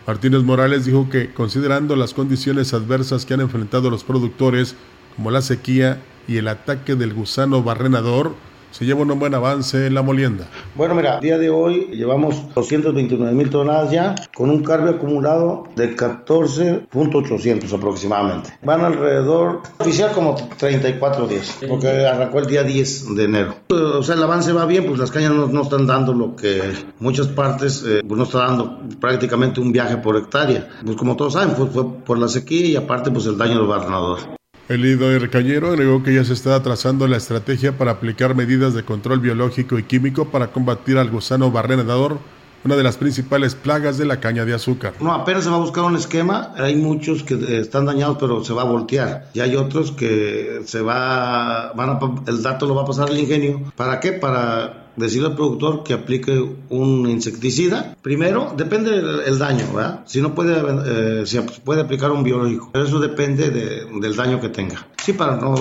Martínez Morales dijo que, considerando las condiciones adversas que han enfrentado los productores, como la sequía y el ataque del gusano barrenador, se lleva un buen avance en la molienda. Bueno, mira, día de hoy llevamos 229 mil toneladas ya, con un cargo acumulado de 14.800 aproximadamente. Van alrededor, oficial como 34 días, porque arrancó el día 10 de enero. O sea, el avance va bien, pues las cañas no, están dando lo que muchas partes, eh, pues no está dando prácticamente un viaje por hectárea. Pues como todos saben, pues fue por la sequía y aparte pues el daño del gobernador. El líder Cañero agregó que ya se está trazando la estrategia para aplicar medidas de control biológico y químico para combatir al gusano barrenador, una de las principales plagas de la caña de azúcar. No, apenas se va a buscar un esquema. Hay muchos que están dañados, pero se va a voltear. Y hay otros que se va, van a, el dato lo va a pasar al ingenio. ¿Para qué? Para decirle al productor que aplique un insecticida. Primero, depende del, daño, ¿verdad? Si no puede, eh, si puede aplicar un biológico, pero eso depende del daño que tenga. Sí, para no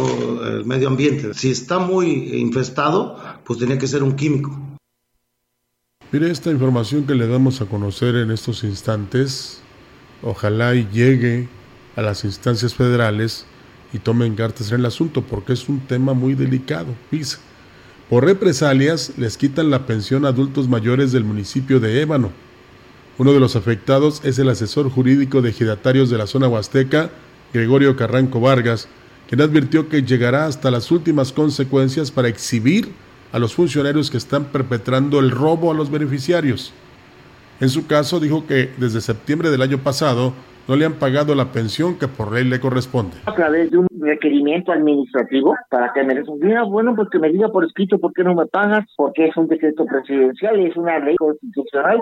el medio ambiente. Si está muy infestado, pues tiene que ser un químico. Mire esta información que le damos a conocer en estos instantes. Ojalá y llegue a las instancias federales y tomen cartas en el asunto, porque es un tema muy delicado. Pisa. Por represalias les quitan la pensión a adultos mayores del municipio de Ébano. Uno de los afectados es el asesor jurídico de ejidatarios de la zona huasteca, Gregorio Carranco Vargas, quien advirtió que llegará hasta las últimas consecuencias para exhibir a los funcionarios que están perpetrando el robo a los beneficiarios. En su caso dijo que desde septiembre del año pasado no le han pagado la pensión que por ley le corresponde. Requerimiento administrativo para que me resolviera, bueno, pues que me diga por escrito por qué no me pagas, porque es un decreto presidencial y es una ley constitucional.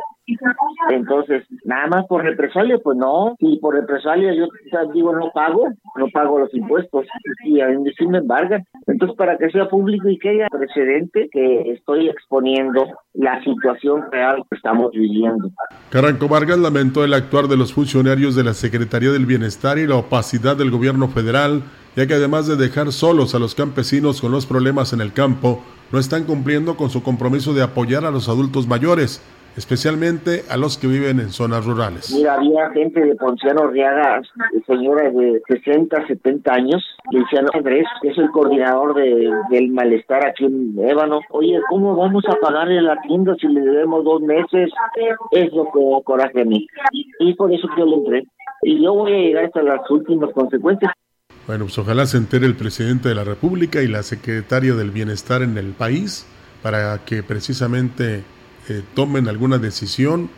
Entonces, nada más por represalia, pues no, y por represalia yo digo no pago, no pago los impuestos y a mí sí me embargan. Entonces, para que sea público y que haya precedente que estoy exponiendo la situación real que estamos viviendo. Carranco Vargas lamentó el actuar de los funcionarios de la Secretaría del Bienestar y la opacidad del gobierno federal, ya que además de dejar solos a los campesinos con los problemas en el campo, no están cumpliendo con su compromiso de apoyar a los adultos mayores, especialmente a los que viven en zonas rurales. Mira, había gente de Ponciano Riaga, señoras de 60, 70 años, Luciano Andrés, que es el coordinador de, del malestar aquí en Ébano. Oye, ¿cómo vamos a pagarle la tienda si le debemos dos meses? Es lo que coraje a mí. Y por eso yo le entré. Y yo voy a llegar hasta las últimas consecuencias. Bueno, pues ojalá se entere el presidente de la República y la secretaria del Bienestar en el país para que precisamente eh, tomen alguna decisión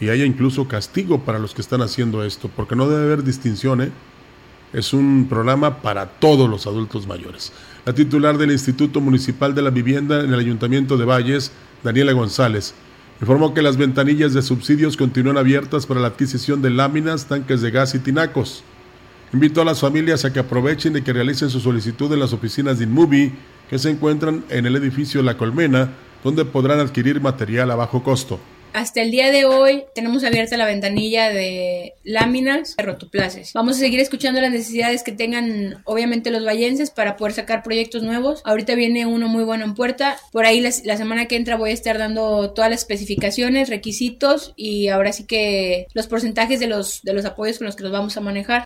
y haya incluso castigo para los que están haciendo esto, porque no debe haber distinción, ¿eh? Es un programa para todos los adultos mayores. La titular del Instituto Municipal de la Vivienda en el Ayuntamiento de Valles, Daniela González, informó que las ventanillas de subsidios continúan abiertas para la adquisición de láminas, tanques de gas y tinacos. Invitó a las familias a que aprovechen y que realicen su solicitud en las oficinas de InMovie que se encuentran en el edificio La Colmena, donde podrán adquirir material a bajo costo. Hasta el día de hoy tenemos abierta la ventanilla de láminas de rotoplaces. Vamos a seguir escuchando las necesidades que tengan obviamente los vallenses para poder sacar proyectos nuevos. Ahorita viene uno muy bueno en puerta. Por ahí la, la semana que entra voy a estar dando todas las especificaciones, requisitos y ahora sí que los porcentajes de los, de los apoyos con los que los vamos a manejar.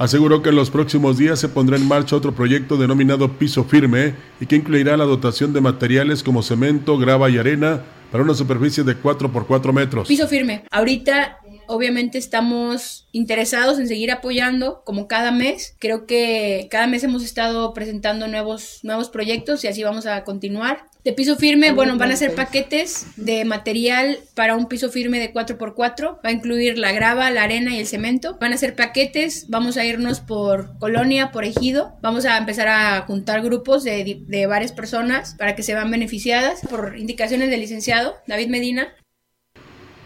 Aseguró que en los próximos días se pondrá en marcha otro proyecto denominado Piso Firme y que incluirá la dotación de materiales como cemento, grava y arena para una superficie de 4 por 4 metros. Piso firme. Ahorita obviamente estamos interesados en seguir apoyando como cada mes. Creo que cada mes hemos estado presentando nuevos, nuevos proyectos y así vamos a continuar. De piso firme, bueno, van a ser paquetes de material para un piso firme de 4x4. Va a incluir la grava, la arena y el cemento. Van a ser paquetes, vamos a irnos por colonia, por ejido. Vamos a empezar a juntar grupos de, de varias personas para que se vean beneficiadas. Por indicaciones del licenciado David Medina,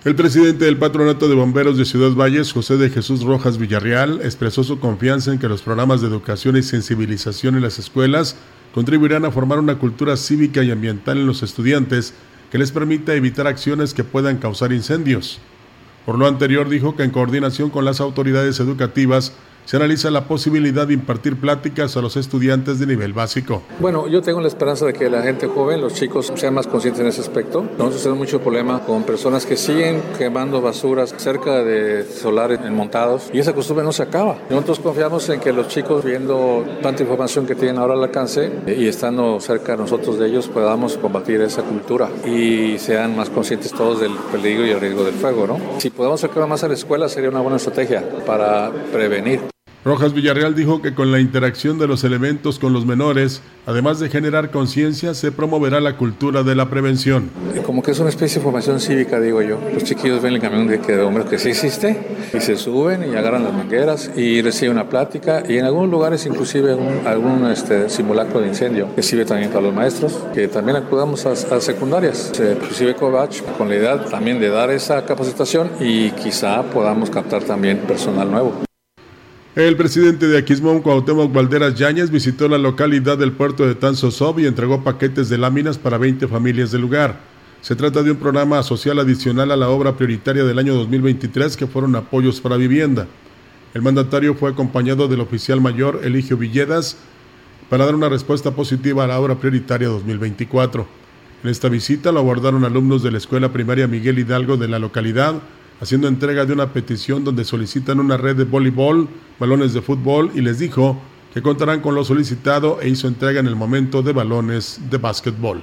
el presidente del Patronato de Bomberos de Ciudad Valles, José de Jesús Rojas Villarreal, expresó su confianza en que los programas de educación y sensibilización en las escuelas contribuirán a formar una cultura cívica y ambiental en los estudiantes que les permita evitar acciones que puedan causar incendios. Por lo anterior, dijo que en coordinación con las autoridades educativas se analiza la posibilidad de impartir pláticas a los estudiantes de nivel básico. Bueno, yo tengo la esperanza de que la gente joven, los chicos, sean más conscientes en ese aspecto. Nosotros tenemos mucho problema con personas que siguen quemando basuras cerca de solares montados y esa costumbre no se acaba. Nosotros confiamos en que los chicos, viendo tanta información que tienen ahora al alcance y estando cerca nosotros de ellos, podamos combatir esa cultura y sean más conscientes todos del peligro y el riesgo del fuego. ¿no? Si podemos acercar más a la escuela sería una buena estrategia para prevenir. Rojas Villarreal dijo que con la interacción de los elementos con los menores, además de generar conciencia, se promoverá la cultura de la prevención. Como que es una especie de formación cívica, digo yo. Los chiquillos ven el camión de, de hombres que sí existe y se suben y agarran las mangueras y reciben una plática y en algunos lugares inclusive algún este, simulacro de incendio que sirve también para los maestros, que también acudamos a, a secundarias. Se recibe Covach con la idea también de dar esa capacitación y quizá podamos captar también personal nuevo. El presidente de Aquismón, Cuauhtémoc Valderas Yáñez, visitó la localidad del puerto de Tanzosov y entregó paquetes de láminas para 20 familias del lugar. Se trata de un programa social adicional a la obra prioritaria del año 2023 que fueron apoyos para vivienda. El mandatario fue acompañado del oficial mayor Eligio Villedas para dar una respuesta positiva a la obra prioritaria 2024. En esta visita lo abordaron alumnos de la Escuela Primaria Miguel Hidalgo de la localidad, haciendo entrega de una petición donde solicitan una red de voleibol, balones de fútbol y les dijo que contarán con lo solicitado e hizo entrega en el momento de balones de básquetbol.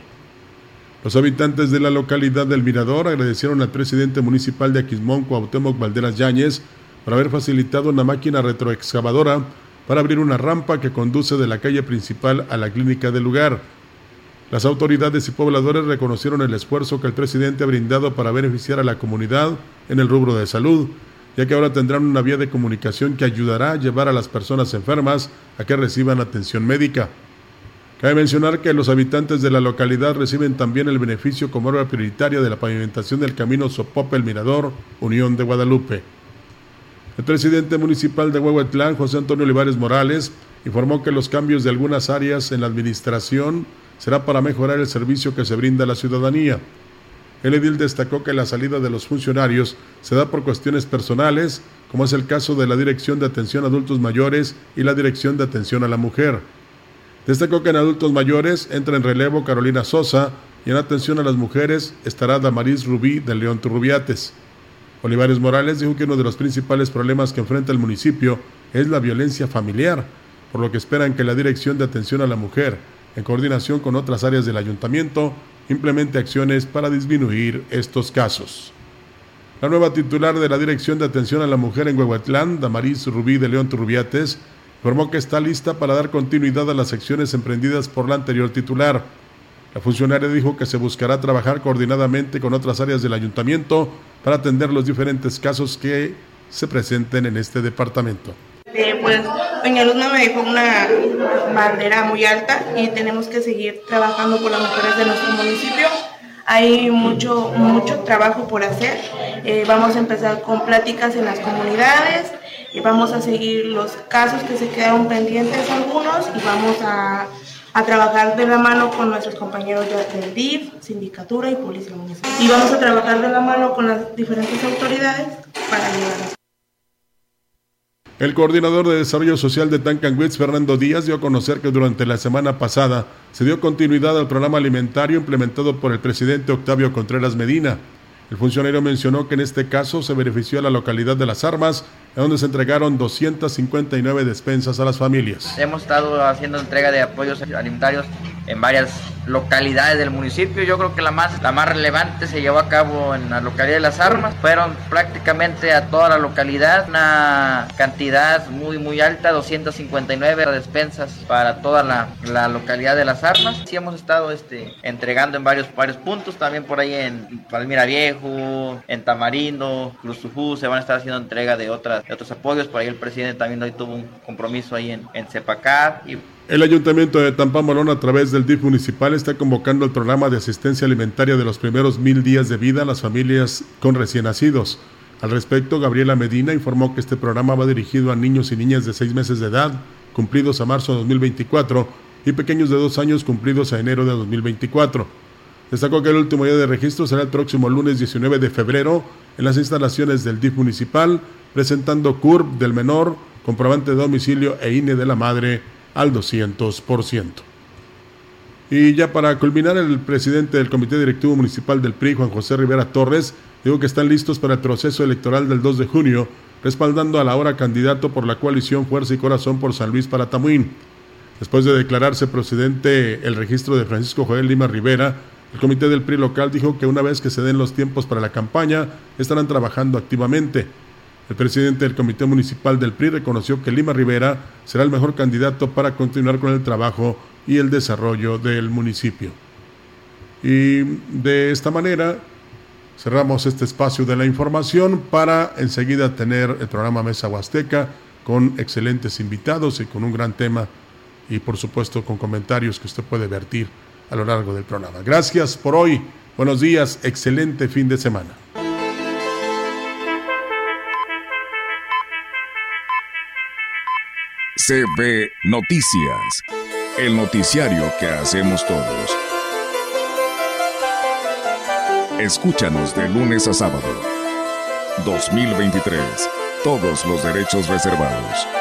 Los habitantes de la localidad del Mirador agradecieron al presidente municipal de Aquismón, Cuauhtémoc Valderas Yáñez, por haber facilitado una máquina retroexcavadora para abrir una rampa que conduce de la calle principal a la clínica del lugar, las autoridades y pobladores reconocieron el esfuerzo que el presidente ha brindado para beneficiar a la comunidad en el rubro de salud, ya que ahora tendrán una vía de comunicación que ayudará a llevar a las personas enfermas a que reciban atención médica. Cabe mencionar que los habitantes de la localidad reciben también el beneficio como obra prioritaria de la pavimentación del camino Sopope El Mirador, Unión de Guadalupe. El presidente municipal de Huehuetlán, José Antonio Olivares Morales, informó que los cambios de algunas áreas en la administración será para mejorar el servicio que se brinda a la ciudadanía. El edil destacó que la salida de los funcionarios se da por cuestiones personales, como es el caso de la Dirección de Atención a Adultos Mayores y la Dirección de Atención a la Mujer. Destacó que en adultos mayores entra en relevo Carolina Sosa y en atención a las mujeres estará Damaris Rubí de León Turrubiates. Olivares Morales dijo que uno de los principales problemas que enfrenta el municipio es la violencia familiar, por lo que esperan que la Dirección de Atención a la Mujer en coordinación con otras áreas del ayuntamiento, implemente acciones para disminuir estos casos. La nueva titular de la Dirección de Atención a la Mujer en Huehuetlán, Damaris Rubí de León Turbiates, informó que está lista para dar continuidad a las acciones emprendidas por la anterior titular. La funcionaria dijo que se buscará trabajar coordinadamente con otras áreas del ayuntamiento para atender los diferentes casos que se presenten en este departamento. Eh, pues Peñaluzma me dejó una bandera muy alta y tenemos que seguir trabajando con las mujeres de nuestro municipio. Hay mucho, mucho trabajo por hacer. Eh, vamos a empezar con pláticas en las comunidades y vamos a seguir los casos que se quedaron pendientes algunos y vamos a, a trabajar de la mano con nuestros compañeros del DIF, sindicatura y policía municipal. Y vamos a trabajar de la mano con las diferentes autoridades para llegar a el coordinador de Desarrollo Social de Tancanwitz, Fernando Díaz, dio a conocer que durante la semana pasada se dio continuidad al programa alimentario implementado por el presidente Octavio Contreras Medina. El funcionario mencionó que en este caso se benefició a la localidad de Las Armas, donde se entregaron 259 despensas a las familias. Hemos estado haciendo entrega de apoyos alimentarios en varias localidades del municipio. Yo creo que la más, la más relevante se llevó a cabo en la localidad de Las Armas. Fueron prácticamente a toda la localidad una cantidad muy muy alta, 259 despensas para toda la, la localidad de Las Armas. Sí hemos estado este, entregando en varios, varios puntos, también por ahí en Palmira Viejo, en Tamarindo, Cruzufú, se van a estar haciendo entrega de, otras, de otros apoyos. Por ahí el presidente también hoy tuvo un compromiso ahí en, en Cepacar y el Ayuntamiento de Tampamolón, a través del DIF municipal, está convocando el programa de asistencia alimentaria de los primeros mil días de vida a las familias con recién nacidos. Al respecto, Gabriela Medina informó que este programa va dirigido a niños y niñas de seis meses de edad, cumplidos a marzo de 2024, y pequeños de dos años, cumplidos a enero de 2024. Destacó que el último día de registro será el próximo lunes 19 de febrero en las instalaciones del DIF municipal, presentando CURP del menor, comprobante de domicilio e INE de la madre al 200%. Y ya para culminar, el presidente del Comité Directivo Municipal del PRI, Juan José Rivera Torres, dijo que están listos para el proceso electoral del 2 de junio, respaldando al ahora candidato por la coalición Fuerza y Corazón por San Luis para Tamuín. Después de declararse procedente el registro de Francisco Joel Lima Rivera, el comité del PRI local dijo que una vez que se den los tiempos para la campaña, estarán trabajando activamente. El presidente del Comité Municipal del PRI reconoció que Lima Rivera será el mejor candidato para continuar con el trabajo y el desarrollo del municipio. Y de esta manera cerramos este espacio de la información para enseguida tener el programa Mesa Huasteca con excelentes invitados y con un gran tema y por supuesto con comentarios que usted puede vertir a lo largo del programa. Gracias por hoy. Buenos días. Excelente fin de semana. CB Noticias, el noticiario que hacemos todos. Escúchanos de lunes a sábado. 2023. Todos los derechos reservados.